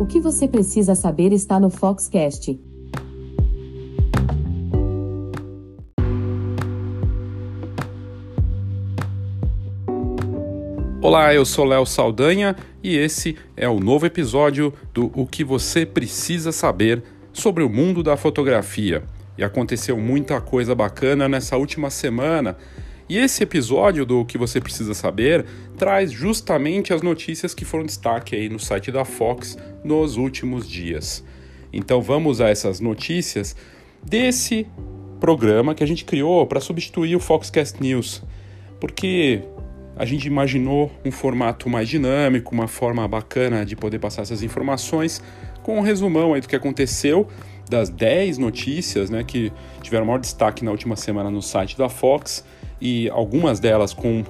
O que você precisa saber está no Foxcast. Olá, eu sou Léo Saldanha e esse é o novo episódio do O que você precisa saber sobre o mundo da fotografia. E aconteceu muita coisa bacana nessa última semana. E esse episódio do que você precisa saber traz justamente as notícias que foram destaque aí no site da Fox nos últimos dias. Então vamos a essas notícias desse programa que a gente criou para substituir o Foxcast News. Porque a gente imaginou um formato mais dinâmico, uma forma bacana de poder passar essas informações com um resumão aí do que aconteceu das 10 notícias né, que tiveram maior destaque na última semana no site da Fox e algumas delas com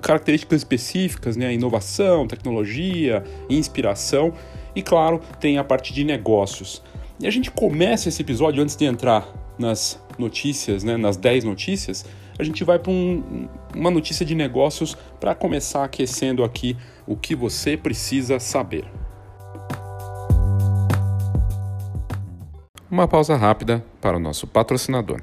características específicas, né, inovação, tecnologia, inspiração e claro, tem a parte de negócios. E a gente começa esse episódio antes de entrar nas notícias, né, nas 10 notícias, a gente vai para um, uma notícia de negócios para começar aquecendo aqui o que você precisa saber. Uma pausa rápida para o nosso patrocinador.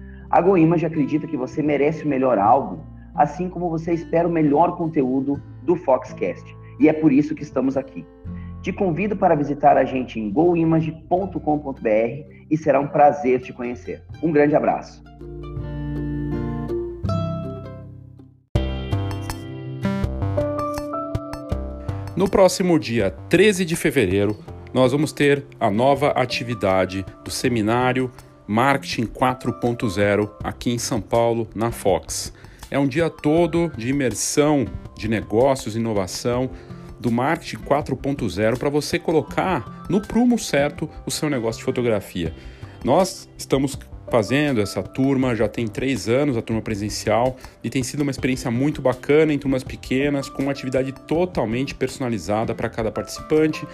A GoImage acredita que você merece o melhor álbum, assim como você espera o melhor conteúdo do Foxcast, e é por isso que estamos aqui. Te convido para visitar a gente em goimage.com.br e será um prazer te conhecer. Um grande abraço. No próximo dia 13 de fevereiro, nós vamos ter a nova atividade do seminário Marketing 4.0 aqui em São Paulo, na Fox. É um dia todo de imersão de negócios, inovação, do marketing 4.0 para você colocar no prumo certo o seu negócio de fotografia. Nós estamos fazendo essa turma já tem três anos, a turma presencial, e tem sido uma experiência muito bacana em turmas pequenas, com uma atividade totalmente personalizada para cada participante,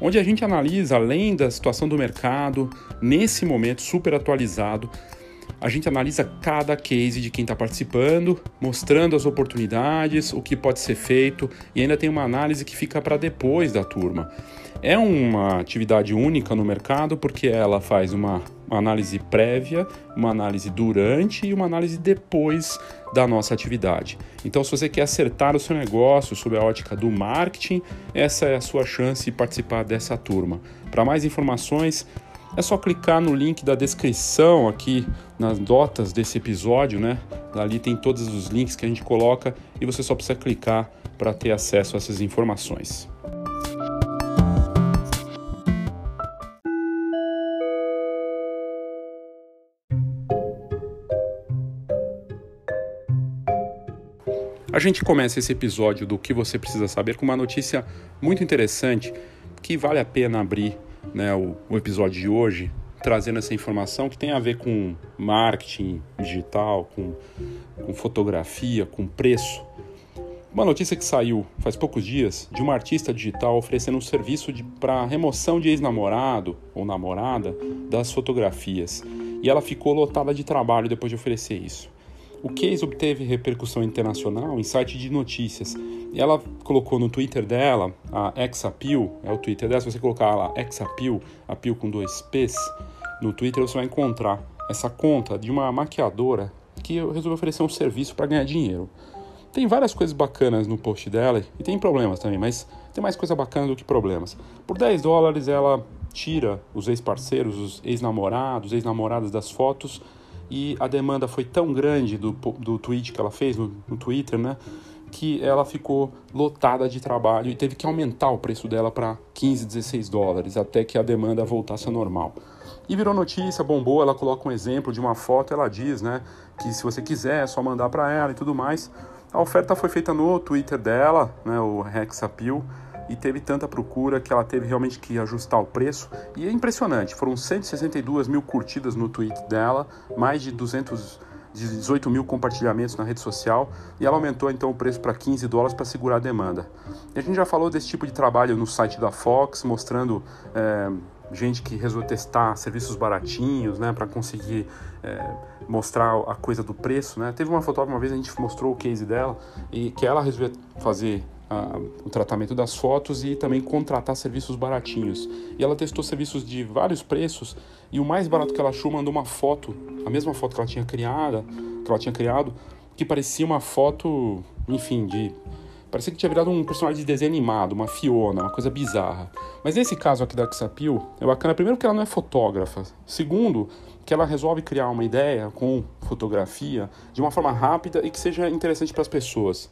onde a gente analisa, além da situação do mercado, nesse momento super atualizado, a gente analisa cada case de quem está participando, mostrando as oportunidades, o que pode ser feito e ainda tem uma análise que fica para depois da turma. É uma atividade única no mercado porque ela faz uma, uma análise prévia, uma análise durante e uma análise depois da nossa atividade. Então, se você quer acertar o seu negócio sob a ótica do marketing, essa é a sua chance de participar dessa turma. Para mais informações, é só clicar no link da descrição aqui nas notas desse episódio, né? Ali tem todos os links que a gente coloca e você só precisa clicar para ter acesso a essas informações. A gente começa esse episódio do que você precisa saber com uma notícia muito interessante que vale a pena abrir né, o, o episódio de hoje, trazendo essa informação que tem a ver com marketing digital, com, com fotografia, com preço. Uma notícia que saiu faz poucos dias de uma artista digital oferecendo um serviço para remoção de ex-namorado ou namorada das fotografias. E ela ficou lotada de trabalho depois de oferecer isso. O case obteve repercussão internacional em site de notícias. E ela colocou no Twitter dela, a Exapil, é o Twitter dela, se você colocar lá Exapil, apil com dois P's, no Twitter você vai encontrar essa conta de uma maquiadora que resolveu oferecer um serviço para ganhar dinheiro. Tem várias coisas bacanas no post dela e tem problemas também, mas tem mais coisa bacana do que problemas. Por 10 dólares ela tira os ex-parceiros, os ex-namorados, ex-namoradas das fotos e a demanda foi tão grande do, do tweet que ela fez no, no Twitter, né? Que ela ficou lotada de trabalho e teve que aumentar o preço dela para 15, 16 dólares até que a demanda voltasse a normal. E virou notícia, bombou, ela coloca um exemplo de uma foto, ela diz, né, que se você quiser é só mandar para ela e tudo mais. A oferta foi feita no Twitter dela, né, o Rex Appeal, e teve tanta procura que ela teve realmente que ajustar o preço. E é impressionante, foram 162 mil curtidas no tweet dela, mais de 200 18 mil compartilhamentos na rede social e ela aumentou então o preço para 15 dólares para segurar a demanda. E a gente já falou desse tipo de trabalho no site da Fox, mostrando é, gente que resolveu testar serviços baratinhos, né, para conseguir é, mostrar a coisa do preço, né. Teve uma fotógrafa uma vez a gente mostrou o case dela e que ela resolveu fazer a, o tratamento das fotos e também contratar serviços baratinhos. E ela testou serviços de vários preços e o mais barato que ela achou mandou uma foto, a mesma foto que ela tinha criada, que ela tinha criado, que parecia uma foto, enfim, de parecia que tinha virado um personagem de desenho animado, uma Fiona, uma coisa bizarra. Mas nesse caso aqui da Xapil, é bacana primeiro que ela não é fotógrafa, segundo que ela resolve criar uma ideia com fotografia de uma forma rápida e que seja interessante para as pessoas.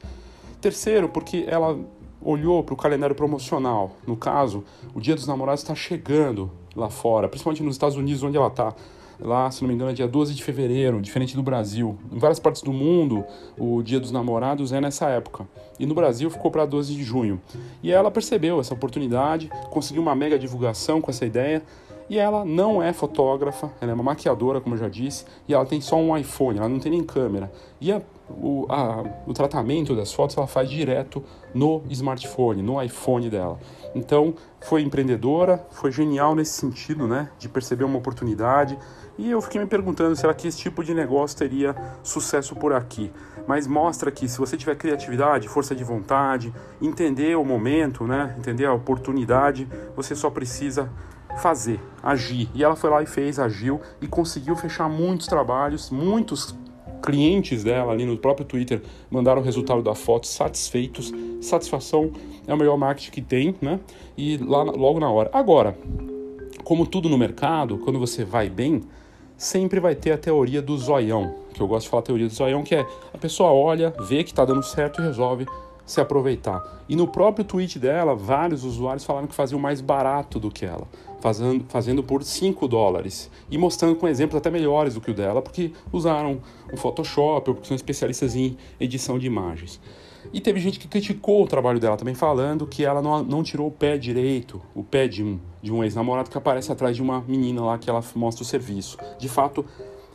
Terceiro, porque ela olhou para o calendário promocional. No caso, o Dia dos Namorados está chegando lá fora, principalmente nos Estados Unidos, onde ela está. Lá, se não me engano, é dia 12 de fevereiro, diferente do Brasil. Em várias partes do mundo, o Dia dos Namorados é nessa época. E no Brasil ficou para 12 de junho. E ela percebeu essa oportunidade, conseguiu uma mega divulgação com essa ideia. E ela não é fotógrafa, ela é uma maquiadora, como eu já disse, e ela tem só um iPhone, ela não tem nem câmera. E a o, a, o tratamento das fotos ela faz direto no smartphone, no iPhone dela. Então, foi empreendedora, foi genial nesse sentido, né, de perceber uma oportunidade. E eu fiquei me perguntando, será que esse tipo de negócio teria sucesso por aqui? Mas mostra que se você tiver criatividade, força de vontade, entender o momento, né, entender a oportunidade, você só precisa fazer, agir. E ela foi lá e fez, agiu e conseguiu fechar muitos trabalhos, muitos clientes dela ali no próprio Twitter mandaram o resultado da foto satisfeitos. Satisfação é o melhor marketing que tem, né? E lá logo na hora. Agora, como tudo no mercado, quando você vai bem, sempre vai ter a teoria do zoião, que eu gosto de falar a teoria do zoião, que é a pessoa olha, vê que está dando certo e resolve se aproveitar. E no próprio tweet dela, vários usuários falaram que faziam mais barato do que ela, fazendo, fazendo por 5 dólares. E mostrando com exemplos até melhores do que o dela, porque usaram o Photoshop ou porque são especialistas em edição de imagens. E teve gente que criticou o trabalho dela também, falando que ela não, não tirou o pé direito, o pé de um, de um ex-namorado que aparece atrás de uma menina lá que ela mostra o serviço. De fato,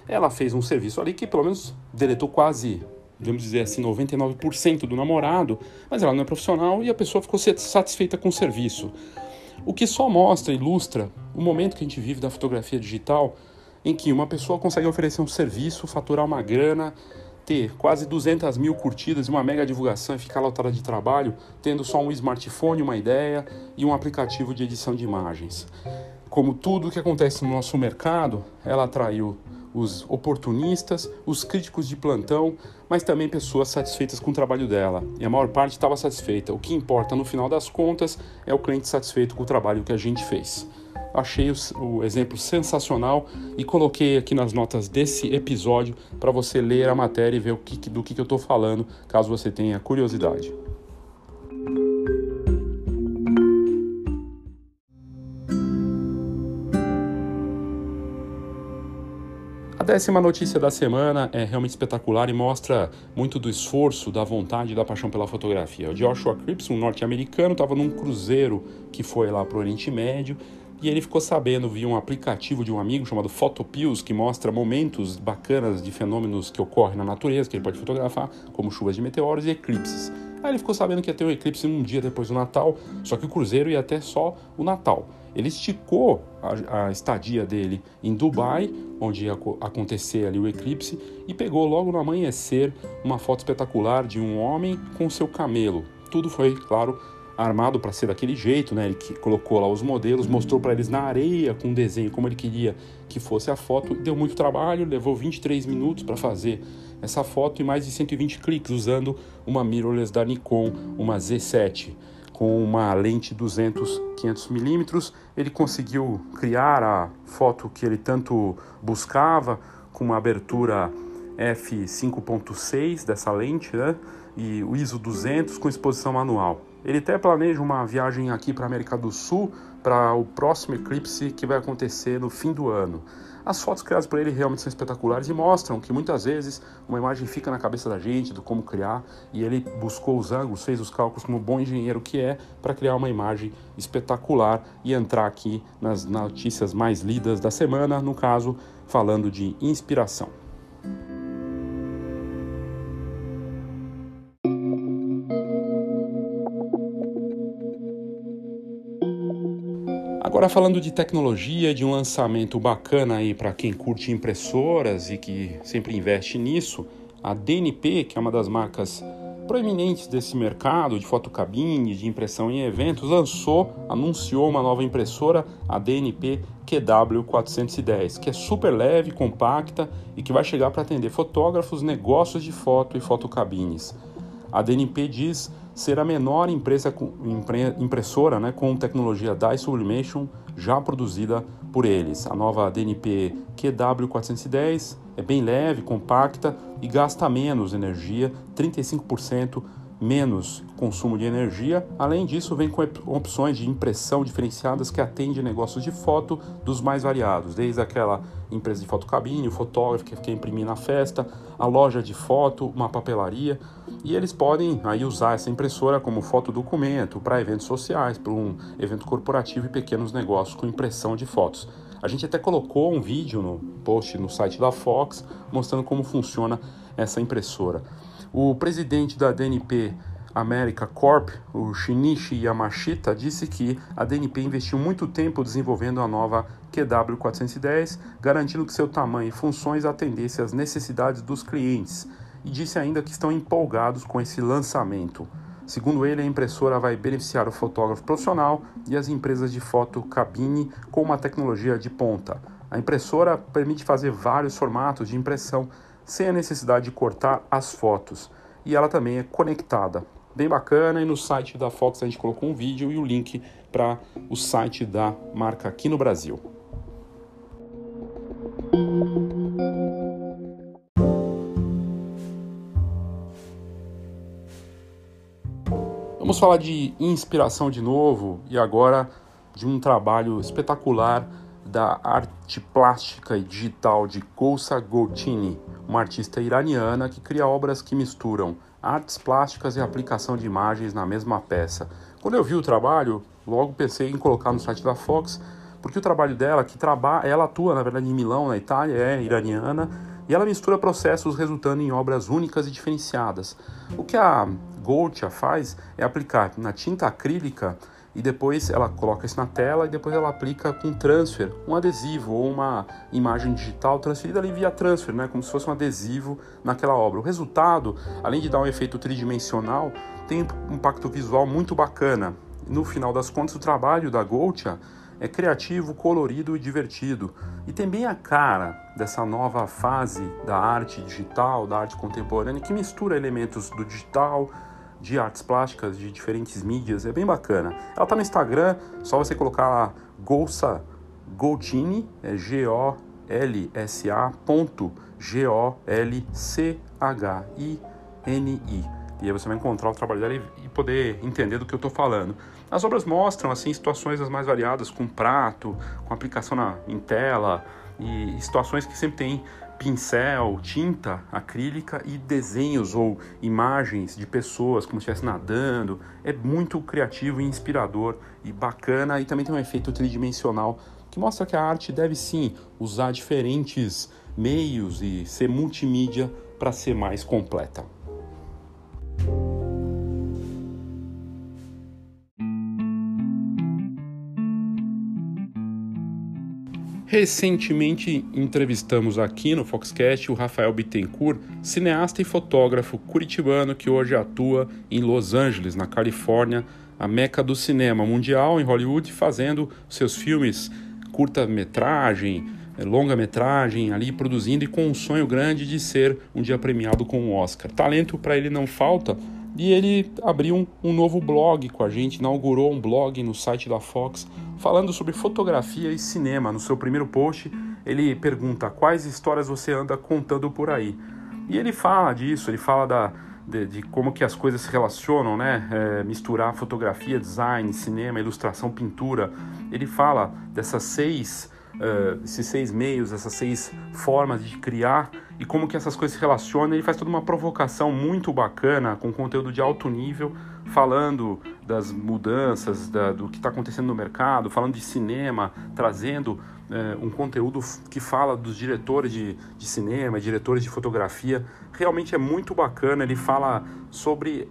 ela fez um serviço ali que pelo menos deletou quase vamos dizer assim, 99% do namorado, mas ela não é profissional e a pessoa ficou satisfeita com o serviço. O que só mostra, ilustra o momento que a gente vive da fotografia digital, em que uma pessoa consegue oferecer um serviço, faturar uma grana, ter quase 200 mil curtidas e uma mega divulgação e ficar lotada de trabalho, tendo só um smartphone, uma ideia e um aplicativo de edição de imagens. Como tudo o que acontece no nosso mercado, ela atraiu os oportunistas, os críticos de plantão, mas também pessoas satisfeitas com o trabalho dela. E a maior parte estava satisfeita. O que importa no final das contas é o cliente satisfeito com o trabalho que a gente fez. Achei o, exemplo sensacional e coloquei aqui nas notas desse episódio para você ler a matéria e ver o que, do que, que eu estou falando, caso você tenha curiosidade. Décima notícia da semana é realmente espetacular e mostra muito do esforço, da vontade e da paixão pela fotografia. O Joshua Cripps, um norte-americano, estava num cruzeiro que foi lá para o Oriente Médio e ele ficou sabendo via um aplicativo de um amigo chamado Photopills, que mostra momentos bacanas de fenômenos que ocorrem na natureza, que ele pode fotografar, como chuvas de meteoros e eclipses. Aí ele ficou sabendo que ia ter um eclipse um dia depois do Natal, só que o cruzeiro ia até só o Natal. Ele esticou a, a estadia dele em Dubai, onde ia acontecer ali o eclipse, e pegou logo no amanhecer uma foto espetacular de um homem com seu camelo. Tudo foi, claro, armado para ser daquele jeito, né? Ele colocou lá os modelos, mostrou para eles na areia com o desenho como ele queria que fosse a foto. Deu muito trabalho, levou 23 minutos para fazer essa foto e mais de 120 cliques usando uma mirrorless da Nikon, uma Z7 com uma lente 200 500 milímetros, ele conseguiu criar a foto que ele tanto buscava, com uma abertura f5.6 dessa lente, né? E o ISO 200 com exposição manual. Ele até planeja uma viagem aqui para a América do Sul para o próximo eclipse que vai acontecer no fim do ano. As fotos criadas por ele realmente são espetaculares e mostram que muitas vezes uma imagem fica na cabeça da gente do como criar e ele buscou os ângulos, fez os cálculos como bom engenheiro que é para criar uma imagem espetacular e entrar aqui nas notícias mais lidas da semana, no caso, falando de inspiração. Agora falando de tecnologia, de um lançamento bacana aí para quem curte impressoras e que sempre investe nisso, a DNP, que é uma das marcas proeminentes desse mercado de fotocabine, de impressão em eventos, lançou, anunciou uma nova impressora, a DNP QW410, que é super leve, compacta e que vai chegar para atender fotógrafos, negócios de foto e fotocabines. A DNP diz ser a menor empresa impressora né, com tecnologia Dye Sublimation já produzida por eles. A nova DNP QW410 é bem leve, compacta e gasta menos energia, 35% menos consumo de energia. Além disso, vem com opções de impressão diferenciadas que atendem negócios de foto dos mais variados, desde aquela empresa de fotocabine, o fotógrafo que quer imprimir na festa, a loja de foto, uma papelaria, e eles podem aí usar essa impressora como fotodocumento para eventos sociais, para um evento corporativo e pequenos negócios com impressão de fotos. A gente até colocou um vídeo no post no site da Fox mostrando como funciona essa impressora. O presidente da DNP America Corp, o Shinichi Yamashita, disse que a DNP investiu muito tempo desenvolvendo a nova QW410, garantindo que seu tamanho e funções atendessem às necessidades dos clientes, e disse ainda que estão empolgados com esse lançamento. Segundo ele, a impressora vai beneficiar o fotógrafo profissional e as empresas de foto cabine com uma tecnologia de ponta. A impressora permite fazer vários formatos de impressão sem a necessidade de cortar as fotos. E ela também é conectada. Bem bacana, e no site da Fox a gente colocou um vídeo e o link para o site da marca aqui no Brasil. Vamos falar de inspiração de novo e agora de um trabalho espetacular da arte plástica e digital de Gousa Goltini, uma artista iraniana que cria obras que misturam artes plásticas e aplicação de imagens na mesma peça. Quando eu vi o trabalho, logo pensei em colocar no site da Fox, porque o trabalho dela, que trabalha, ela atua na verdade em Milão, na Itália, é iraniana, e ela mistura processos resultando em obras únicas e diferenciadas. O que a Goldtia faz é aplicar na tinta acrílica e depois ela coloca isso na tela e depois ela aplica com transfer, um adesivo ou uma imagem digital transferida ali via transfer, né, como se fosse um adesivo naquela obra. O resultado, além de dar um efeito tridimensional, tem um impacto visual muito bacana. No final das contas, o trabalho da Goldtia é criativo, colorido e divertido. E tem bem a cara dessa nova fase da arte digital, da arte contemporânea, que mistura elementos do digital, de artes plásticas de diferentes mídias, é bem bacana. Ela tá no Instagram, só você colocar lá Golsa Goltini, é G-O-L-S-A ponto G-O-L-C-H-I-N-I. E aí você vai encontrar o trabalho dela e poder entender do que eu estou falando. As obras mostram assim situações as mais variadas, com prato, com aplicação na, em tela e situações que sempre tem pincel, tinta acrílica e desenhos ou imagens de pessoas como se estivesse nadando. É muito criativo e inspirador e bacana e também tem um efeito tridimensional que mostra que a arte deve sim usar diferentes meios e ser multimídia para ser mais completa. Recentemente entrevistamos aqui no Foxcast o Rafael Bittencourt, cineasta e fotógrafo curitibano que hoje atua em Los Angeles, na Califórnia, a meca do cinema mundial em Hollywood, fazendo seus filmes curta-metragem, eh, longa-metragem ali produzindo e com um sonho grande de ser um dia premiado com um Oscar. Talento para ele não falta, e ele abriu um, um, novo blog com a gente, inaugurou um blog no site da Fox falando sobre fotografia e cinema. No seu primeiro post, ele pergunta quais histórias você anda contando por aí. E ele fala disso, ele fala da, de, de, como que as coisas se relacionam, né? É, misturar fotografia, design, cinema, ilustração, pintura. Ele fala dessas seis, uh, esses seis meios, essas seis formas de criar e como que essas coisas se relacionam. Ele faz toda uma provocação muito bacana, com conteúdo de alto nível, falando das mudanças, da, do que está acontecendo no mercado, falando de cinema, trazendo é, um conteúdo que fala dos diretores de, de cinema, diretores de fotografia. Realmente é muito bacana. Ele fala sobre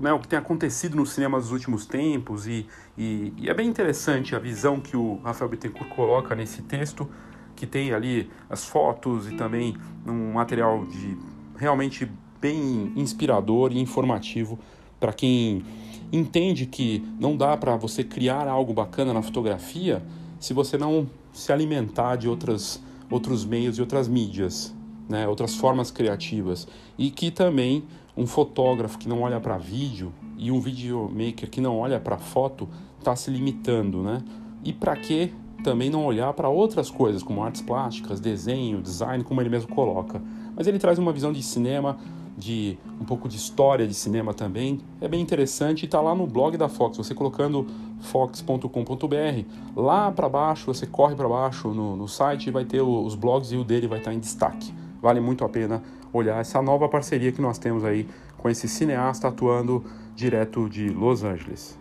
né, o que tem acontecido no cinema nos últimos tempos e, e, e, é bem interessante a visão que o Rafael Bittencourt coloca nesse texto, que tem ali as fotos e também um material de realmente bem inspirador e informativo para quem entende que não dá para você criar algo bacana na fotografia se você não se alimentar de outras, outros meios e outras mídias, né, outras formas criativas. E que também um fotógrafo que não olha para vídeo e um videomaker que não olha para foto está se limitando, né? E para que também não olhar para outras coisas, como artes plásticas, desenho, design, como ele mesmo coloca. Mas ele traz uma visão de cinema de um pouco de história de cinema também. É bem interessante e está lá no blog da Fox. Você colocando fox.com.br, lá para baixo, você corre para baixo no, no site e vai ter os blogs e o dele vai estar tá em destaque. Vale muito a pena olhar essa nova parceria que nós temos aí com esse cineasta atuando direto de Los Angeles.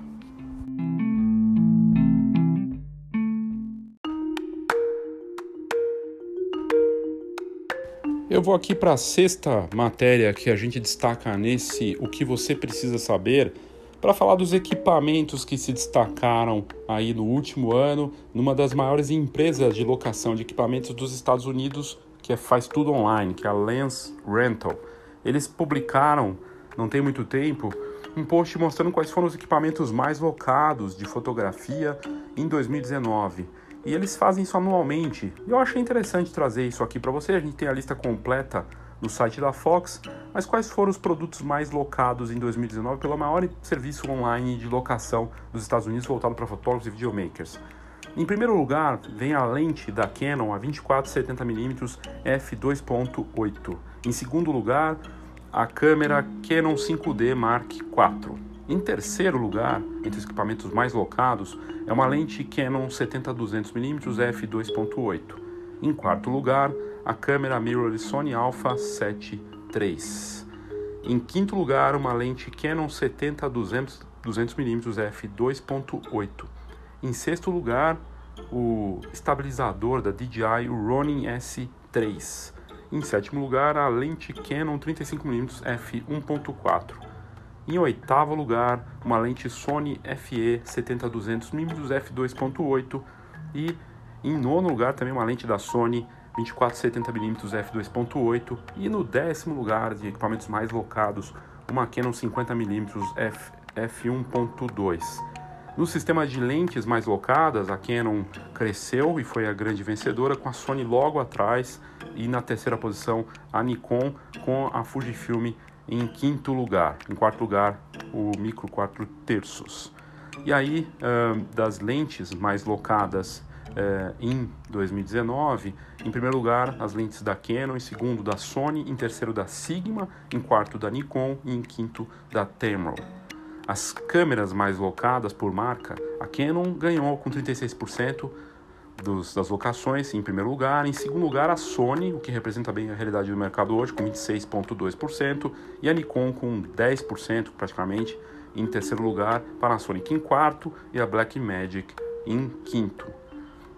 Eu vou aqui para a sexta matéria que a gente destaca nesse O que você precisa saber, para falar dos equipamentos que se destacaram aí no último ano numa das maiores empresas de locação de equipamentos dos Estados Unidos, que é, faz tudo online, que é a Lens Rental. Eles publicaram, não tem muito tempo, um post mostrando quais foram os equipamentos mais locados de fotografia em 2019. E eles fazem isso anualmente. Eu achei interessante trazer isso aqui para você. A gente tem a lista completa no site da Fox, mas quais foram os produtos mais locados em 2019 pelo maior serviço online de locação dos Estados Unidos voltado para fotógrafos e videomakers? Em primeiro lugar, vem a lente da Canon a 24-70mm f2.8. Em segundo lugar, a câmera Canon 5D Mark IV. Em terceiro lugar, entre os equipamentos mais locados, é uma lente Canon 70-200mm f2.8. Em quarto lugar, a câmera mirrorless Sony Alpha 7 III. Em quinto lugar, uma lente Canon 70-200mm f2.8. Em sexto lugar, o estabilizador da DJI o Ronin S3. Em sétimo lugar, a lente Canon 35mm f1.4. Em oitavo lugar, uma lente Sony FE 70-200mm f2.8 e em nono lugar também uma lente da Sony 24-70mm f2.8 e no décimo lugar de equipamentos mais locados, uma Canon 50mm f, f1.2. No sistema de lentes mais locadas, a Canon cresceu e foi a grande vencedora, com a Sony logo atrás e na terceira posição a Nikon com a Fujifilm em quinto lugar. Em quarto lugar, o micro 4 terços. E aí, das lentes mais locadas em 2019, em primeiro lugar, as lentes da Canon, em segundo da Sony, em terceiro da Sigma, em quarto da Nikon e em quinto da Tamron. As câmeras mais locadas por marca, a Canon ganhou com 36%, dos, das locações, em primeiro lugar. Em segundo lugar, a Sony, o que representa bem a realidade do mercado hoje, com 26,2%, e a Nikon com 10% praticamente. Em terceiro lugar, Panasonic em quarto e a Blackmagic em quinto.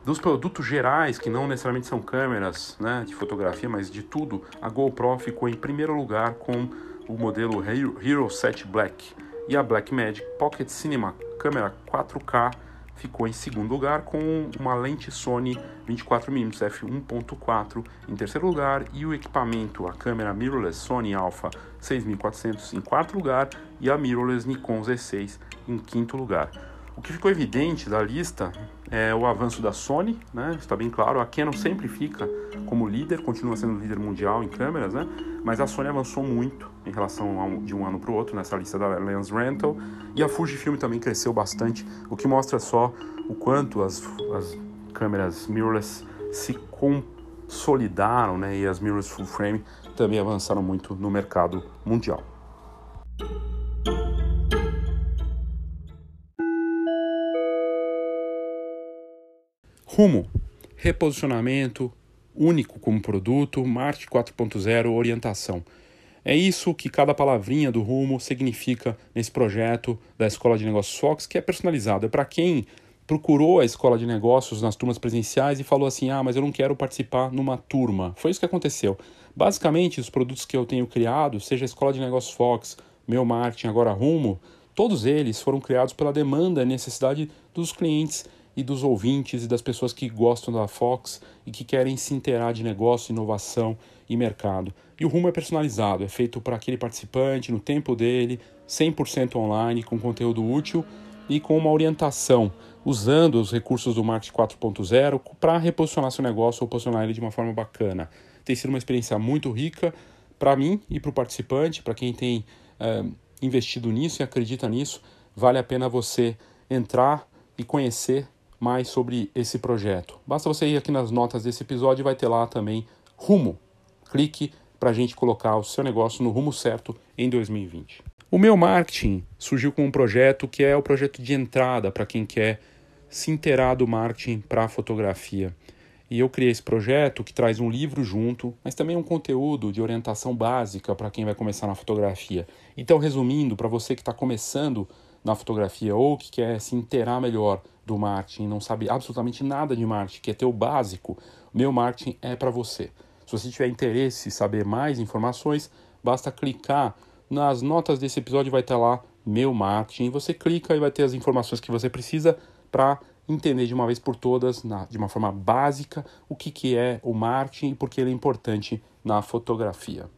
Dos produtos gerais, que não necessariamente são câmeras né, de fotografia, mas de tudo, a GoPro ficou em primeiro lugar com o modelo Hero 7 Black e a Blackmagic Pocket Cinema câmera 4K ficou em segundo lugar com uma lente Sony 24mm f1.4 em terceiro lugar e o equipamento, a câmera mirrorless Sony Alpha 6400 em quarto lugar e a mirrorless Nikon Z6 em quinto lugar. O que ficou evidente da lista é o avanço da Sony, né? está bem claro. A Canon sempre fica como líder, continua sendo líder mundial em câmeras, né? mas a Sony avançou muito em relação um, de um ano para o outro nessa lista da Lens Rental. E a Fujifilm também cresceu bastante, o que mostra só o quanto as, as câmeras mirrorless se consolidaram né? e as mirrorless full frame também avançaram muito no mercado mundial. Rumo, reposicionamento único como produto, marketing 4.0, orientação. É isso que cada palavrinha do Rumo significa nesse projeto da Escola de Negócios Fox, que é personalizado. É para quem procurou a Escola de Negócios nas turmas presenciais e falou assim: ah, mas eu não quero participar numa turma. Foi isso que aconteceu. Basicamente, os produtos que eu tenho criado, seja a Escola de Negócios Fox, meu marketing, agora Rumo, todos eles foram criados pela demanda e necessidade dos clientes e dos ouvintes e das pessoas que gostam da Fox e que querem se inteirar de negócio, inovação e mercado. E o rumo é personalizado, é feito para aquele participante, no tempo dele, 100% online, com conteúdo útil e com uma orientação, usando os recursos do Marketing 4.0 para reposicionar seu negócio ou posicionar ele de uma forma bacana. Tem sido uma experiência muito rica para mim e para o participante, para quem tem é, investido nisso e acredita nisso, vale a pena você entrar e conhecer mais sobre esse projeto. Basta você ir aqui nas notas desse episódio e vai ter lá também rumo. Clique para a gente colocar o seu negócio no rumo certo em 2020. O meu marketing surgiu com um projeto que é o projeto de entrada para quem quer se inteirar do marketing para a fotografia. E eu criei esse projeto que traz um livro junto, mas também um conteúdo de orientação básica para quem vai começar na fotografia. Então, resumindo, para você que está começando na fotografia ou que quer se inteirar melhor do marketing, não sabe absolutamente nada de marketing, quer ter o básico, meu marketing é para você. Se você tiver interesse em saber mais informações, basta clicar nas notas desse episódio, vai estar lá meu marketing. Você clica e vai ter as informações que você precisa para entender de uma vez por todas, na, de uma forma básica, o que, que é o marketing e por que ele é importante na fotografia.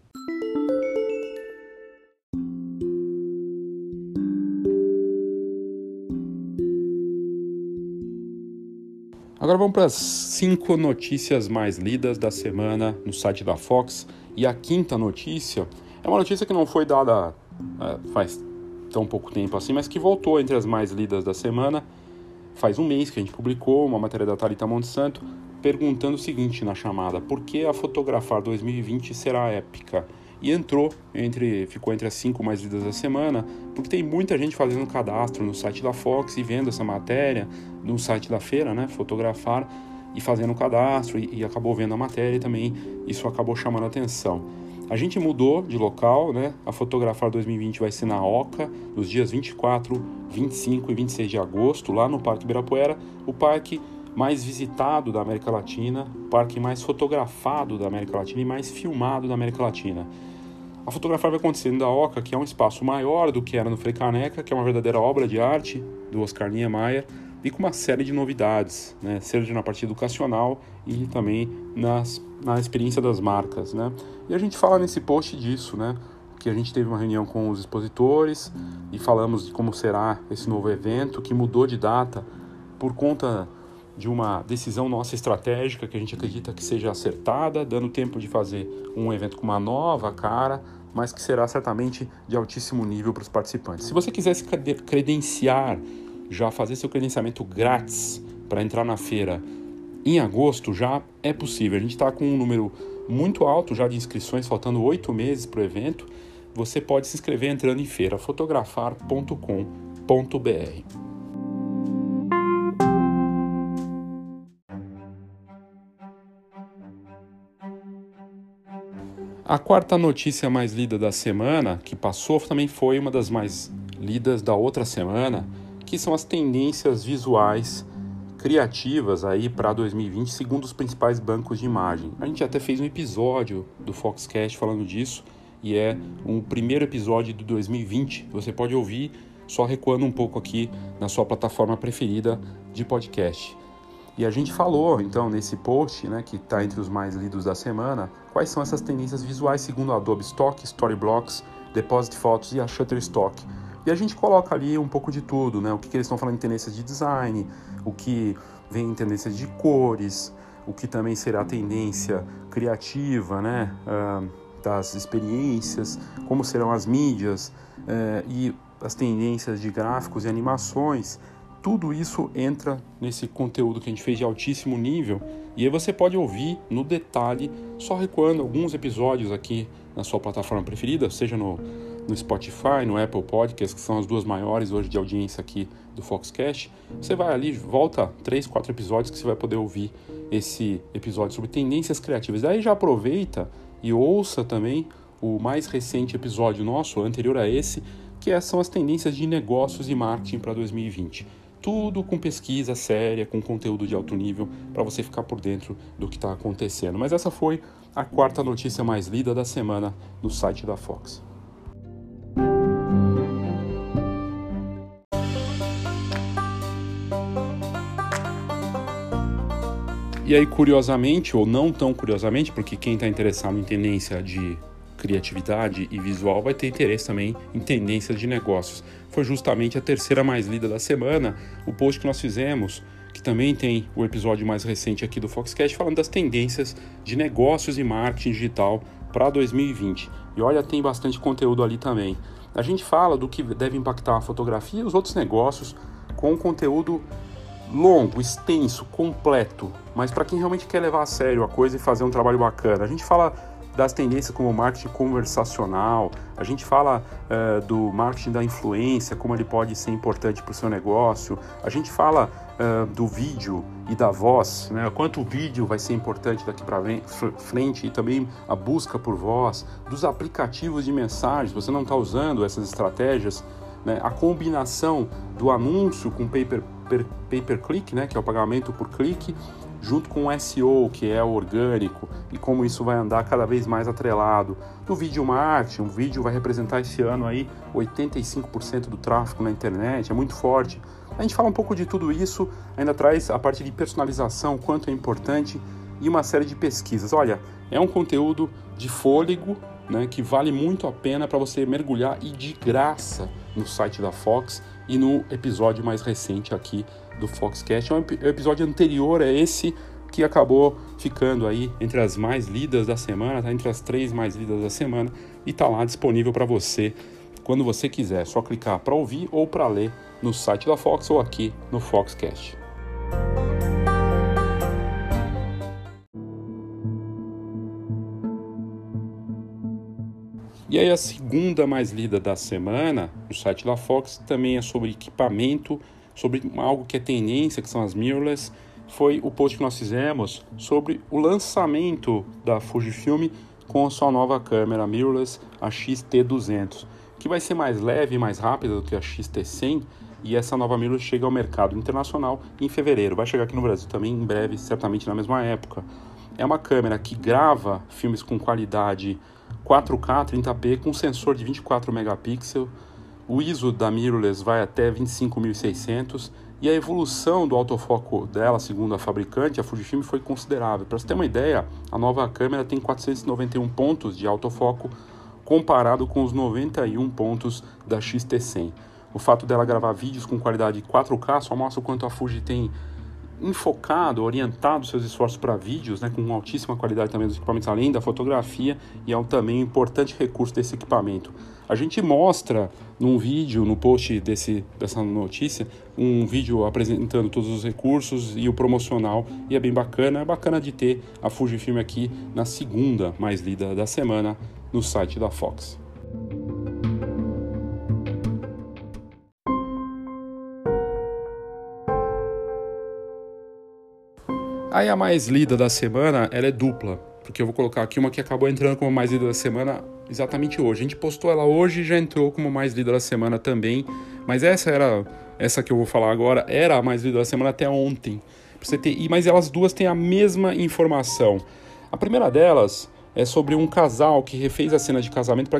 Agora vamos para as cinco notícias mais lidas da semana no site da Fox. E a quinta notícia é uma notícia que não foi dada é, faz tão pouco tempo assim, mas que voltou entre as mais lidas da semana. Faz um mês que a gente publicou uma matéria da Thalita Monsanto perguntando o seguinte na chamada: por que a Fotografar 2020 será épica? E entrou entre ficou entre as cinco mais lidas da semana, porque tem muita gente fazendo cadastro no site da Fox e vendo essa matéria no site da feira, né, fotografar e fazendo cadastro e, e acabou vendo a matéria e também isso acabou chamando a atenção. A gente mudou de local, né? A Fotografar 2020 vai ser na Oca, nos dias 24, 25 e 26 de agosto, lá no Parque Ibirapuera, o parque mais visitado da América Latina, o parque mais fotografado da América Latina e mais filmado da América Latina. A fotografia vai acontecer da Oca, que é um espaço maior do que era no Frei Caneca, que é uma verdadeira obra de arte do Oscar Niemeyer, e com uma série de novidades, né? seja na parte educacional e também nas, na experiência das marcas. Né? E a gente fala nesse post disso, né? que a gente teve uma reunião com os expositores e falamos de como será esse novo evento, que mudou de data por conta de uma decisão nossa estratégica que a gente acredita que seja acertada, dando tempo de fazer um evento com uma nova cara, mas que será certamente de altíssimo nível para os participantes. Se você quiser se credenciar, já fazer seu credenciamento grátis para entrar na feira em agosto, já é possível. A gente está com um número muito alto já de inscrições, faltando oito meses para o evento. Você pode se inscrever entrando em feirafotografar.com.br. A quarta notícia mais lida da semana, que passou, também foi uma das mais lidas da outra semana, que são as tendências visuais criativas aí para 2020, segundo os principais bancos de imagem. A gente até fez um episódio do Foxcast falando disso, e é um primeiro episódio de 2020. Você pode ouvir só recuando um pouco aqui na sua plataforma preferida de podcast. E a gente falou, então, nesse post, né, que está entre os mais lidos da semana, quais são essas tendências visuais segundo a Adobe Stock, Storyblocks, Deposit Photos e a Shutterstock. E a gente coloca ali um pouco de tudo, né? O que, que eles estão falando em tendências de design, o que vem em tendências de cores, o que também será a tendência criativa, né? Uh, das experiências, como serão as mídias uh, e as tendências de gráficos e animações tudo isso entra nesse conteúdo que a gente fez de altíssimo nível e aí você pode ouvir no detalhe, só recuando alguns episódios aqui na sua plataforma preferida, seja no, no Spotify, no Apple Podcasts, que são as duas maiores hoje de audiência aqui do Foxcast. Você vai ali, volta três, quatro episódios que você vai poder ouvir esse episódio sobre tendências criativas. Daí já aproveita e ouça também o mais recente episódio nosso, anterior a esse, que é, são as tendências de negócios e marketing para 2020. Tudo com pesquisa séria, com conteúdo de alto nível, para você ficar por dentro do que está acontecendo. Mas essa foi a quarta notícia mais lida da semana no site da Fox. E aí, curiosamente, ou não tão curiosamente, porque quem está interessado em tendência de criatividade e visual vai ter interesse também em tendências de negócios. Foi justamente a terceira mais lida da semana, o post que nós fizemos, que também tem o episódio mais recente aqui do Foxcast, falando das tendências de negócios e marketing digital para 2020. E olha, tem bastante conteúdo ali também. A gente fala do que deve impactar a fotografia e os outros negócios com conteúdo longo, extenso, completo, mas para quem realmente quer levar a sério a coisa e fazer um trabalho bacana. A gente fala das tendências como marketing conversacional, a gente fala uh, do marketing da influência, como ele pode ser importante para o seu negócio, a gente fala uh, do vídeo e da voz, né? quanto o vídeo vai ser importante daqui para frente e também a busca por voz, dos aplicativos de mensagens, você não está usando essas estratégias, né? a combinação do anúncio com paper pay per click, né, que é o pagamento por clique, junto com o SEO, que é o orgânico, e como isso vai andar cada vez mais atrelado. Do vídeo marketing, o vídeo vai representar esse ano aí 85% do tráfego na internet, é muito forte. A gente fala um pouco de tudo isso, ainda traz a parte de personalização, quanto é importante, e uma série de pesquisas. Olha, é um conteúdo de fôlego, né, que vale muito a pena para você mergulhar e de graça no site da Fox e no episódio mais recente aqui do Foxcast. É um episódio anterior a esse que acabou ficando aí entre as mais lidas da semana, tá entre as três mais lidas da semana e tá lá disponível para você quando você quiser. É só clicar para ouvir ou para ler no site da Fox ou aqui no Foxcast. E aí a segunda mais lida da semana no site da Fox também é sobre equipamento, sobre algo que é tendência, que são as mirrorless. Foi o post que nós fizemos sobre o lançamento da Fujifilm com a sua nova câmera mirrorless, a XT200, que vai ser mais leve e mais rápida do que a XT100 e essa nova mirrorless chega ao mercado internacional em fevereiro. Vai chegar aqui no Brasil também em breve, certamente na mesma época. É uma câmera que grava filmes com qualidade 4K 30p com sensor de 24 megapixels. O ISO da mirrorless vai até 25600 e a evolução do autofoco dela, segundo a fabricante, a Fujifilm, foi considerável. Para você ter uma ideia, a nova câmera tem 491 pontos de autofoco comparado com os 91 pontos da XT100. O fato dela gravar vídeos com qualidade 4K só mostra o quanto a Fuji tem enfocado, orientado seus esforços para vídeos, né, com altíssima qualidade também dos equipamentos, além da fotografia, e é um também importante recurso desse equipamento. A gente mostra num vídeo, no post desse, dessa notícia, um vídeo apresentando todos os recursos e o promocional, e é bem bacana. É bacana de ter a Fujifilm aqui na segunda mais lida da semana no site da Fox. Aí a mais lida da semana, ela é dupla, porque eu vou colocar aqui uma que acabou entrando como mais lida da semana exatamente hoje. A gente postou ela hoje e já entrou como mais lida da semana também, mas essa era essa que eu vou falar agora era a mais lida da semana até ontem. Pra você ter, mas elas duas têm a mesma informação. A primeira delas é sobre um casal que refez a cena de casamento para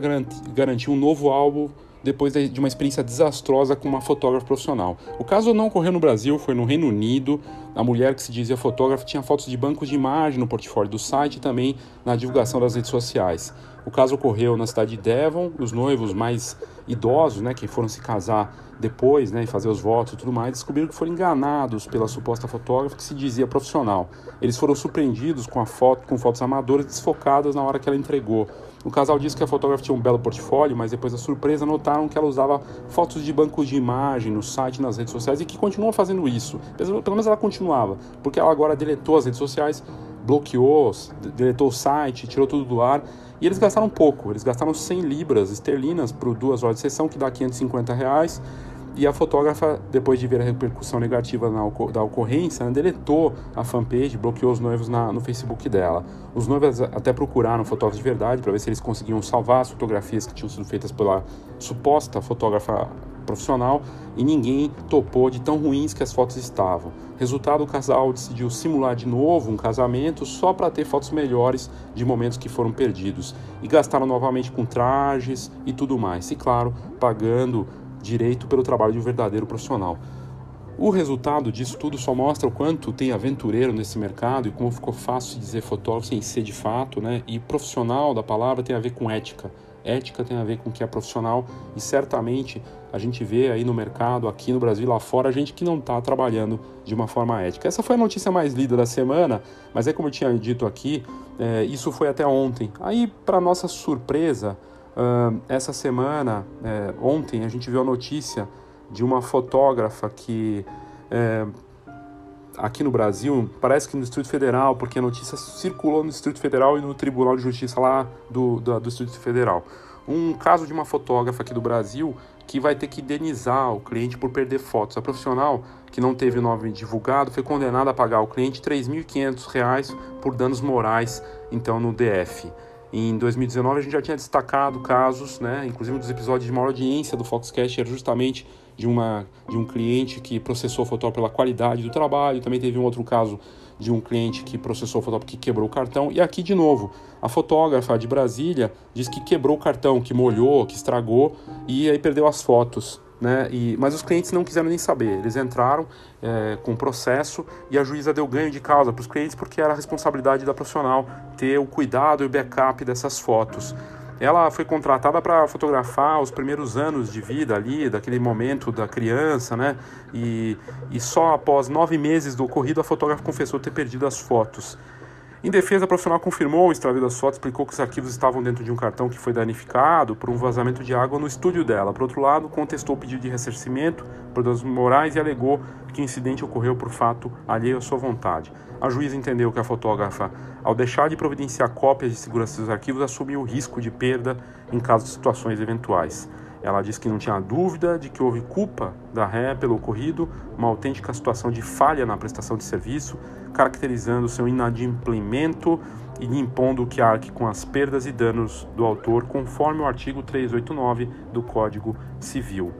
garantir um novo álbum depois de uma experiência desastrosa com uma fotógrafa profissional. O caso não ocorreu no Brasil, foi no Reino Unido. A mulher que se dizia fotógrafa tinha fotos de bancos de imagem no portfólio do site e também na divulgação das redes sociais. O caso ocorreu na cidade de Devon, os noivos mais idosos, né, que foram se casar depois, né, e fazer os votos e tudo mais, descobriram que foram enganados pela suposta fotógrafa que se dizia profissional. Eles foram surpreendidos com a foto, com fotos amadoras desfocadas na hora que ela entregou. O casal disse que a fotógrafa tinha um belo portfólio, mas depois da surpresa notaram que ela usava fotos de bancos de imagem no site, nas redes sociais e que continua fazendo isso. Pelo menos ela continuava, porque ela agora deletou as redes sociais bloqueou, deletou o site, tirou tudo do ar. E eles gastaram pouco, eles gastaram 100 libras esterlinas por duas horas de sessão, que dá 550 reais. E a fotógrafa, depois de ver a repercussão negativa da ocorrência, né, deletou a fanpage, bloqueou os noivos na, no Facebook dela. Os noivos até procuraram fotógrafos de verdade para ver se eles conseguiam salvar as fotografias que tinham sido feitas pela suposta fotógrafa profissional e ninguém topou de tão ruins que as fotos estavam. Resultado, o casal decidiu simular de novo um casamento só para ter fotos melhores de momentos que foram perdidos e gastaram novamente com trajes e tudo mais. E claro, pagando direito pelo trabalho de um verdadeiro profissional. O resultado disso tudo só mostra o quanto tem aventureiro nesse mercado e como ficou fácil dizer fotógrafo sem ser de fato, né? E profissional da palavra tem a ver com ética. Ética tem a ver com o que é profissional e certamente a gente vê aí no mercado, aqui no Brasil, lá fora, gente que não está trabalhando de uma forma ética. Essa foi a notícia mais lida da semana, mas é como eu tinha dito aqui, é, isso foi até ontem. Aí, para nossa surpresa, uh, essa semana, é, ontem, a gente viu a notícia de uma fotógrafa que é, aqui no Brasil, parece que no Distrito Federal, porque a notícia circulou no Distrito Federal e no Tribunal de Justiça lá do, do, do Distrito Federal. Um caso de uma fotógrafa aqui do Brasil que vai ter que indenizar o cliente por perder fotos. A profissional, que não teve o nome divulgado, foi condenada a pagar ao cliente R$ 3.500 por danos morais, então, no DF. Em 2019 a gente já tinha destacado casos, né, inclusive um dos episódios de maior audiência do Foxcast era justamente de, uma, de um cliente que processou o fotógrafo pela qualidade do trabalho. Também teve um outro caso de um cliente que processou o fotógrafo que quebrou o cartão. E aqui, de novo, a fotógrafa de Brasília diz que quebrou o cartão, que molhou, que estragou e aí perdeu as fotos. Né? E, mas os clientes não quiseram nem saber. Eles entraram é, com o processo e a juíza deu ganho de causa para os clientes porque era a responsabilidade da profissional ter o cuidado e o backup dessas fotos. Ela foi contratada para fotografar os primeiros anos de vida ali, daquele momento da criança, né? E, e só após nove meses do ocorrido a fotógrafa confessou ter perdido as fotos. Em defesa, a profissional confirmou o extravio das fotos, explicou que os arquivos estavam dentro de um cartão que foi danificado por um vazamento de água no estúdio dela. Por outro lado, contestou o pedido de ressarcimento por danos morais e alegou que o incidente ocorreu por fato alheio à sua vontade. A juíza entendeu que a fotógrafa, ao deixar de providenciar cópias de segurança dos arquivos, assumiu o risco de perda em caso de situações eventuais. Ela disse que não tinha dúvida de que houve culpa da ré pelo ocorrido, uma autêntica situação de falha na prestação de serviço, caracterizando seu inadimplemento e impondo que arque com as perdas e danos do autor, conforme o artigo 389 do Código Civil.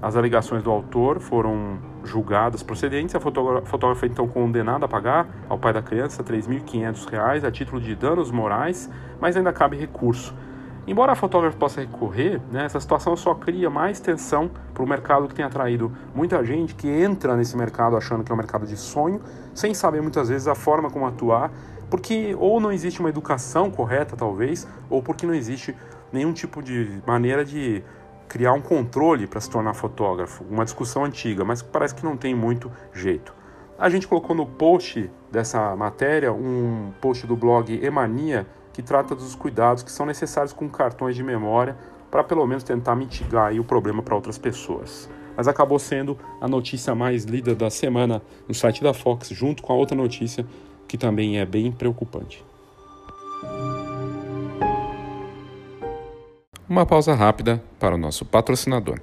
As alegações do autor foram julgadas procedentes. A fotógrafa então condenada a pagar ao pai da criança R$ 3.500 a título de danos morais, mas ainda cabe recurso. Embora a fotógrafa possa recorrer, né, essa situação só cria mais tensão para o mercado que tem atraído muita gente que entra nesse mercado achando que é um mercado de sonho, sem saber muitas vezes a forma como atuar, porque ou não existe uma educação correta, talvez, ou porque não existe nenhum tipo de maneira de criar um controle para se tornar fotógrafo. Uma discussão antiga, mas parece que não tem muito jeito. A gente colocou no post dessa matéria um post do blog Emania que trata dos cuidados que são necessários com cartões de memória para pelo menos tentar mitigar o problema para outras pessoas. Mas acabou sendo a notícia mais lida da semana no site da Fox, junto com a outra notícia que também é bem preocupante. Uma pausa rápida para o nosso patrocinador.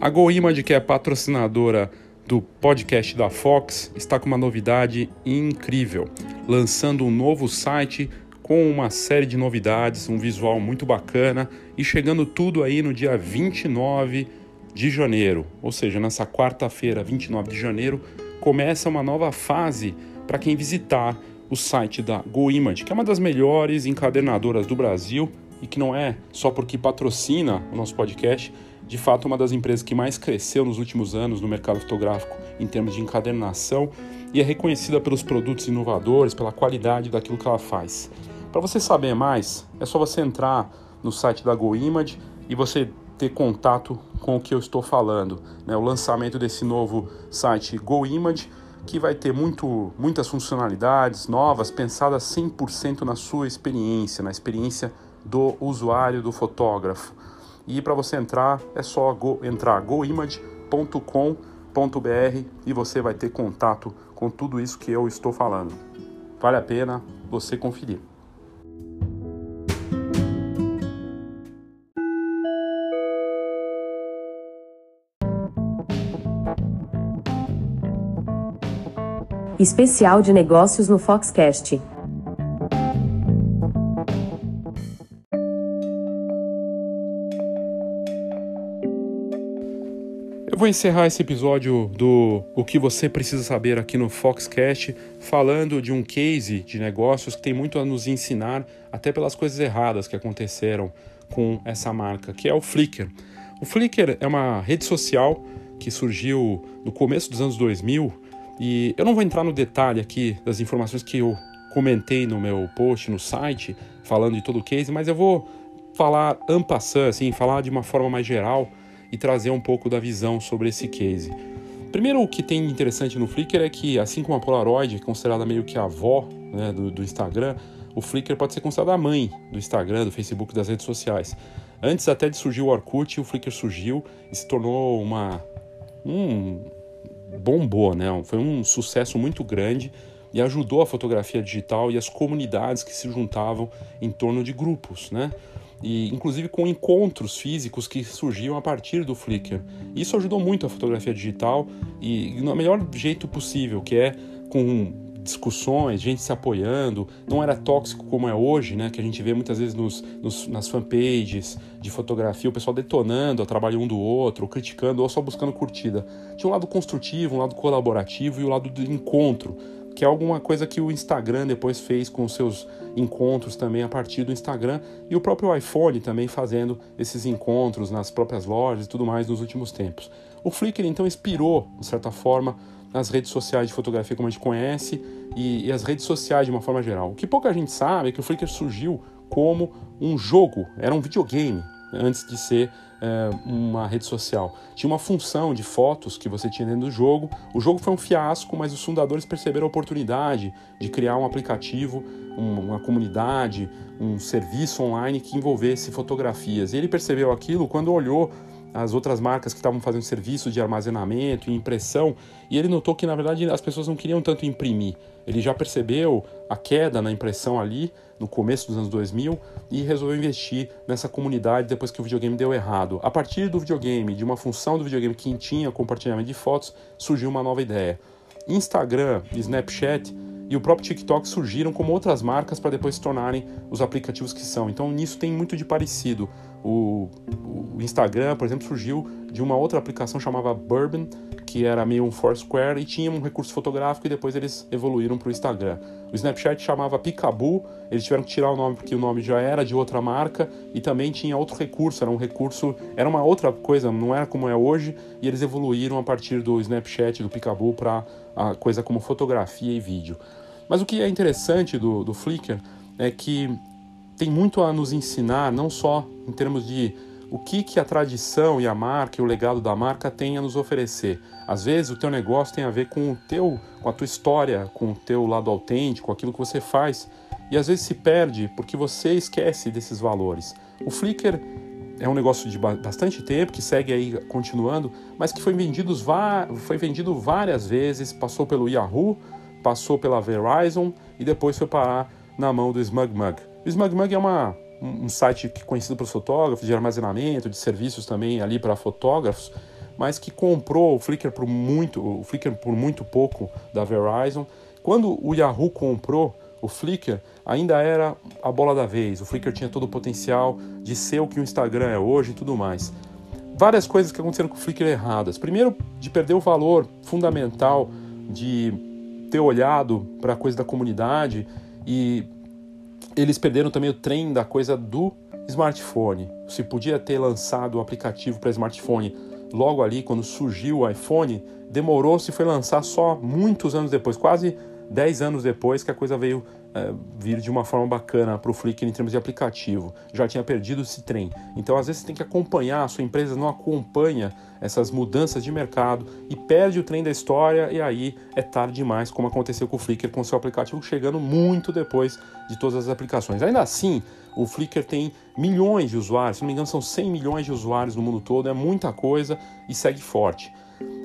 A GoImage, que é patrocinadora do podcast da Fox está com uma novidade incrível, lançando um novo site com uma série de novidades, um visual muito bacana e chegando tudo aí no dia 29 de janeiro, ou seja, nessa quarta-feira, 29 de janeiro, começa uma nova fase para quem visitar o site da GoImage, que é uma das melhores encadernadoras do Brasil e que não é só porque patrocina o nosso podcast, de fato uma das empresas que mais cresceu nos últimos anos no mercado fotográfico em termos de encadernação e é reconhecida pelos produtos inovadores, pela qualidade daquilo que ela faz. Para você saber mais, é só você entrar no site da GoImage e você ter contato com o que eu estou falando. Né? O lançamento desse novo site GoImage, que vai ter muito, muitas funcionalidades novas, pensadas 100% na sua experiência, na experiência do usuário, do fotógrafo. E para você entrar, é só go, entrar goimage.com.br e você vai ter contato com tudo isso que eu estou falando. Vale a pena você conferir. Especial de negócios no Foxcast. Eu vou encerrar esse episódio do O que você precisa saber aqui no Foxcast, falando de um case de negócios que tem muito a nos ensinar, até pelas coisas erradas que aconteceram com essa marca, que é o Flickr. O Flickr é uma rede social que surgiu no começo dos anos 2000 e eu não vou entrar no detalhe aqui das informações que eu comentei no meu post no site, falando de todo o case, mas eu vou falar ampassant, assim, falar de uma forma mais geral e trazer um pouco da visão sobre esse case. Primeiro, o que tem interessante no Flickr é que, assim como a Polaroid é considerada meio que a avó né, do, do, Instagram, o Flickr pode ser considerado a mãe do Instagram, do Facebook, das redes sociais. Antes até de surgir o Orkut, o Flickr surgiu e se tornou uma um bombou, né? Foi um sucesso muito grande e ajudou a fotografia digital e as comunidades que se juntavam em torno de grupos, né? E inclusive com encontros físicos que surgiam a partir do Flickr. Isso ajudou muito a fotografia digital e no melhor jeito possível, que é com discussões, gente se apoiando, não era tóxico como é hoje, né? Que a gente vê muitas vezes nos, nos, nas fanpages de fotografia, o pessoal detonando o trabalho um do outro, ou criticando, ou só buscando curtida. Tinha um lado construtivo, um lado colaborativo e o um lado do encontro que é alguma coisa que o Instagram depois fez com seus encontros também a partir do Instagram e o próprio iPhone também fazendo esses encontros nas próprias lojas e tudo mais nos últimos tempos. O Flickr então inspirou, de certa forma, as redes sociais de fotografia como a gente conhece e, e as redes sociais de uma forma geral. O que pouca gente sabe é que o Flickr surgiu como um jogo, era um videogame antes de ser uma rede social. Tinha uma função de fotos que você tinha dentro do jogo. O jogo foi um fiasco, mas os fundadores perceberam a oportunidade de criar um aplicativo, uma comunidade, um serviço online que envolvesse fotografias. E ele percebeu aquilo quando olhou as outras marcas que estavam fazendo serviço de armazenamento e impressão, e ele notou que na verdade as pessoas não queriam tanto imprimir. Ele já percebeu a queda na impressão ali no começo dos anos 2000 e resolveu investir nessa comunidade depois que o videogame deu errado. A partir do videogame, de uma função do videogame que tinha compartilhamento de fotos, surgiu uma nova ideia. Instagram, Snapchat e o próprio TikTok surgiram como outras marcas para depois se tornarem os aplicativos que são. Então nisso tem muito de parecido. O, o Instagram, por exemplo, surgiu de uma outra aplicação chamada Bourbon, que era meio um Foursquare e tinha um recurso fotográfico e depois eles evoluíram para o Instagram. O Snapchat chamava Picaboo, eles tiveram que tirar o nome porque o nome já era de outra marca e também tinha outro recurso, era um recurso, era uma outra coisa, não era como é hoje, e eles evoluíram a partir do Snapchat, do Picaboo para a coisa como fotografia e vídeo. Mas o que é interessante do, do Flickr é que tem muito a nos ensinar, não só em termos de o que, que a tradição e a marca e o legado da marca tem a nos oferecer. Às vezes o teu negócio tem a ver com o teu, com a tua história, com o teu lado autêntico, aquilo que você faz, e às vezes se perde porque você esquece desses valores. O Flickr é um negócio de bastante tempo que segue aí continuando, mas que foi vendido, foi vendido várias vezes, passou pelo Yahoo, passou pela Verizon e depois foi parar na mão do SmugMug. O SmugMug é uma, um site conhecido para os fotógrafos, de armazenamento, de serviços também ali para fotógrafos, mas que comprou o Flickr por muito, o Flickr por muito pouco da Verizon. Quando o Yahoo comprou o Flickr, ainda era a bola da vez. O Flickr tinha todo o potencial de ser o que o Instagram é hoje e tudo mais. Várias coisas que aconteceram com o Flickr erradas. Primeiro, de perder o valor fundamental de ter olhado para a coisa da comunidade e eles perderam também o trem da coisa do smartphone. Se podia ter lançado o aplicativo para smartphone logo ali quando surgiu o iPhone, demorou-se foi lançar só muitos anos depois, quase 10 anos depois que a coisa veio é, vir de uma forma bacana para o Flickr em termos de aplicativo. Já tinha perdido esse trem. Então, às vezes, você tem que acompanhar, a sua empresa não acompanha essas mudanças de mercado e perde o trem da história, e aí é tarde demais, como aconteceu com o Flickr, com seu aplicativo chegando muito depois de todas as aplicações. Ainda assim, o Flickr tem milhões de usuários, se não me engano, são 100 milhões de usuários no mundo todo, é muita coisa e segue forte.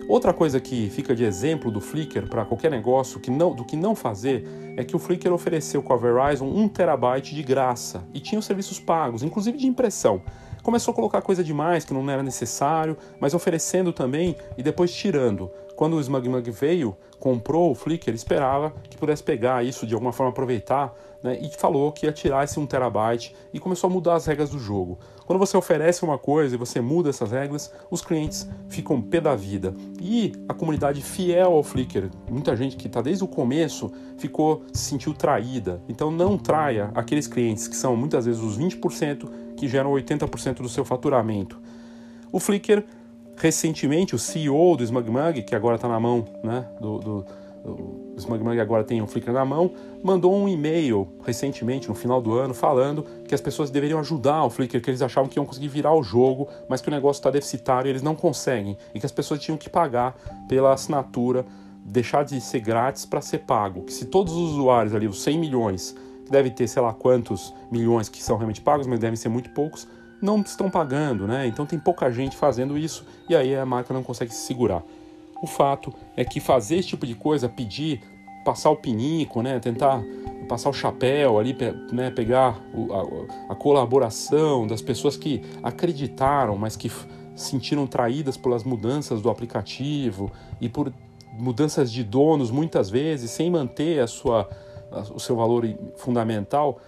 Outra coisa que fica de exemplo do Flickr para qualquer negócio que não, do que não fazer é que o Flickr ofereceu com a Verizon 1 terabyte de graça e tinha os serviços pagos, inclusive de impressão. Começou a colocar coisa demais que não era necessário, mas oferecendo também e depois tirando. Quando o SmugMug veio, comprou o Flickr, esperava que pudesse pegar isso de alguma forma aproveitar né, e falou que ia tirar esse 1 terabyte e começou a mudar as regras do jogo. Quando você oferece uma coisa e você muda essas regras, os clientes ficam pé da vida. E a comunidade fiel ao Flickr, muita gente que está desde o começo, ficou se sentiu traída. Então não traia aqueles clientes que são muitas vezes os 20% que geram 80% do seu faturamento. O Flickr, recentemente, o CEO do SmugMug, que agora está na mão né, do, do o SmugMug agora tem um Flickr na mão, mandou um e-mail recentemente, no final do ano, falando que as pessoas deveriam ajudar o Flickr, que eles achavam que iam conseguir virar o jogo, mas que o negócio está deficitário e eles não conseguem, e que as pessoas tinham que pagar pela assinatura, deixar de ser grátis para ser pago. Que se todos os usuários ali, os 100 milhões, que deve ter sei lá quantos milhões que são realmente pagos, mas devem ser muito poucos, não estão pagando, né? Então tem pouca gente fazendo isso e aí a marca não consegue se segurar. O fato é que fazer esse tipo de coisa, pedir, passar o pinico, né, tentar passar o chapéu ali, né, pegar a, a colaboração das pessoas que acreditaram, mas que sentiram traídas pelas mudanças do aplicativo e por mudanças de donos muitas vezes sem manter a sua, o seu valor fundamental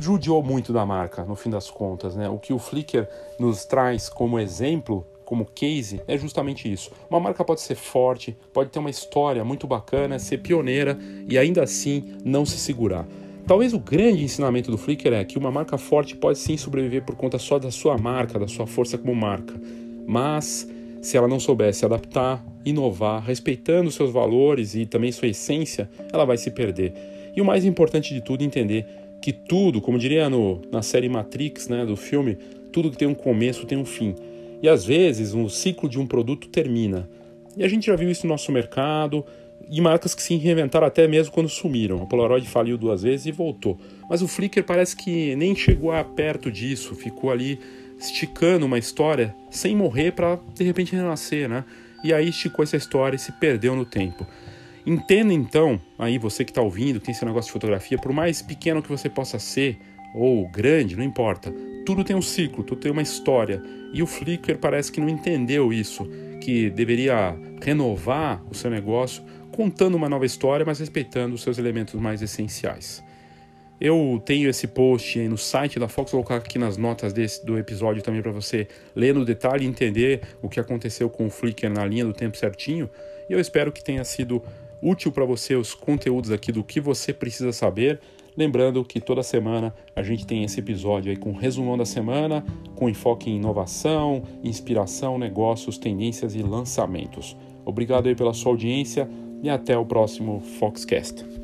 judiou muito da marca no fim das contas, né? O que o Flickr nos traz como exemplo como case é justamente isso. Uma marca pode ser forte, pode ter uma história muito bacana, ser pioneira e ainda assim não se segurar. Talvez o grande ensinamento do Flickr é que uma marca forte pode sim sobreviver por conta só da sua marca, da sua força como marca. Mas se ela não souber se adaptar, inovar, respeitando seus valores e também sua essência, ela vai se perder. E o mais importante de tudo, entender que tudo, como diria no, na série Matrix, né, do filme, tudo que tem um começo tem um fim. E às vezes um ciclo de um produto termina. E a gente já viu isso no nosso mercado e marcas que se reinventaram até mesmo quando sumiram. A Polaroid faliu duas vezes e voltou. Mas o Flickr parece que nem chegou a perto disso, ficou ali esticando uma história sem morrer para de repente renascer, né? E aí esticou essa história e se perdeu no tempo. Entenda então, aí você que está ouvindo, tem esse negócio de fotografia, por mais pequeno que você possa ser, ou grande, não importa, tudo tem um ciclo, tudo tem uma história. E o Flickr parece que não entendeu isso, que deveria renovar o seu negócio contando uma nova história, mas respeitando os seus elementos mais essenciais. Eu tenho esse post no site da Fox, vou colocar aqui nas notas desse, do episódio também para você ler no detalhe e entender o que aconteceu com o Flickr na linha do tempo certinho. E eu espero que tenha sido útil para você os conteúdos aqui do que você precisa saber Lembrando que toda semana a gente tem esse episódio aí com um resumão da semana, com enfoque em inovação, inspiração, negócios, tendências e lançamentos. Obrigado aí pela sua audiência e até o próximo Foxcast.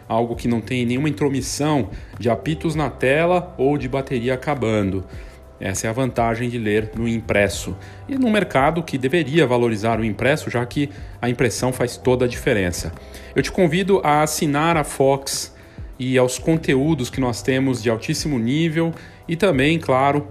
algo que não tem nenhuma intromissão de apitos na tela ou de bateria acabando. Essa é a vantagem de ler no impresso. E no mercado que deveria valorizar o impresso, já que a impressão faz toda a diferença. Eu te convido a assinar a Fox e aos conteúdos que nós temos de altíssimo nível e também, claro,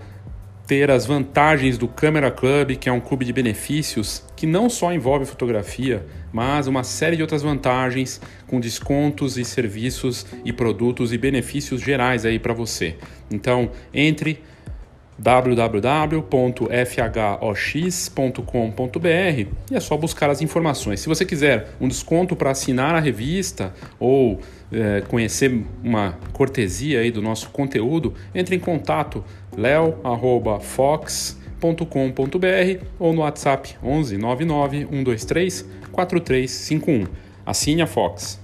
ter as vantagens do Camera Club, que é um clube de benefícios que não só envolve fotografia, mas uma série de outras vantagens com descontos e serviços e produtos e benefícios gerais aí para você. Então, entre www.fhox.com.br e é só buscar as informações. Se você quiser um desconto para assinar a revista ou é, conhecer uma cortesia aí do nosso conteúdo, entre em contato leo@fox.com.br ou no WhatsApp 11 99 123 4351. Assine a Fox.